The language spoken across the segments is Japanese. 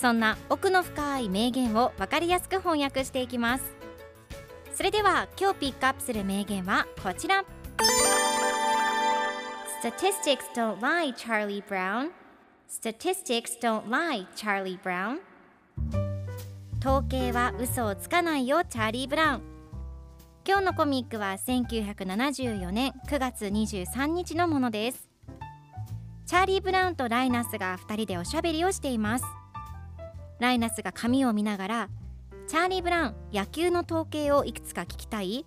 そんな奥の深い名言を分かりやすく翻訳していきますそれでは今日ピックアップする名言はこちら Statistics don't lie, Charlie Brown. Statistics don't lie, Charlie Brown. 統計は嘘をつかないよ、チャーリー・ブラウン。今日のコミックは1974年9月23日のものです。チャーリー・ブラウンとライナスが2人でおしゃべりをしています。ライナスが紙を見ながら、チャーリー・ブラウン、野球の統計をいくつか聞きたい？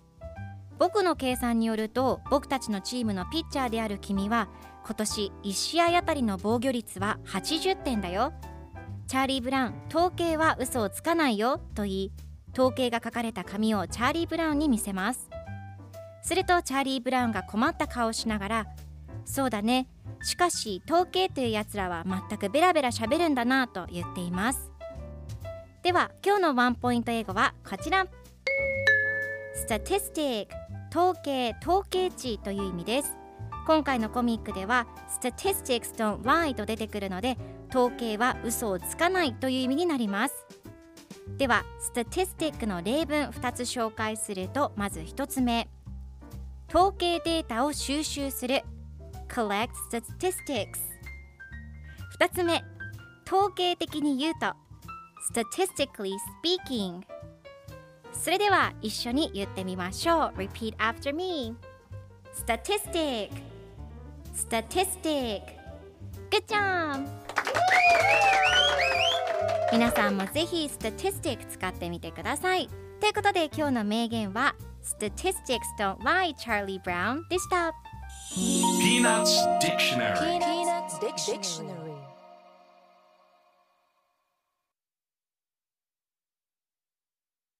僕の計算によると僕たちのチームのピッチャーである君は今年1試合あたりの防御率は80点だよ。チャーリー・ブラウン統計は嘘をつかないよと言い統計が書かれた紙をチャーリー・ブラウンに見せます。するとチャーリー・ブラウンが困った顔をしながらそうだね。しかし統計というやつらは全くベラベラ喋るんだなと言っています。では今日のワンポイント英語はこちら。Statistic 統計統計値という意味です。今回のコミックでは statistics don't lie と出てくるので統計は嘘をつかないという意味になります。では statistic の例文2つ紹介するとまず1つ目。統計データを収集する。collect statistics 2つ目。統計的に言うと statistically speaking それでは一緒に言ってみましょう Repeat after me Statistic Statistic Good job 皆さんもぜひ Statistic 使ってみてくださいということで今日の名言は Statistics don't lie Charlie Brown でした Peanuts Dictionary Peanuts Dictionary.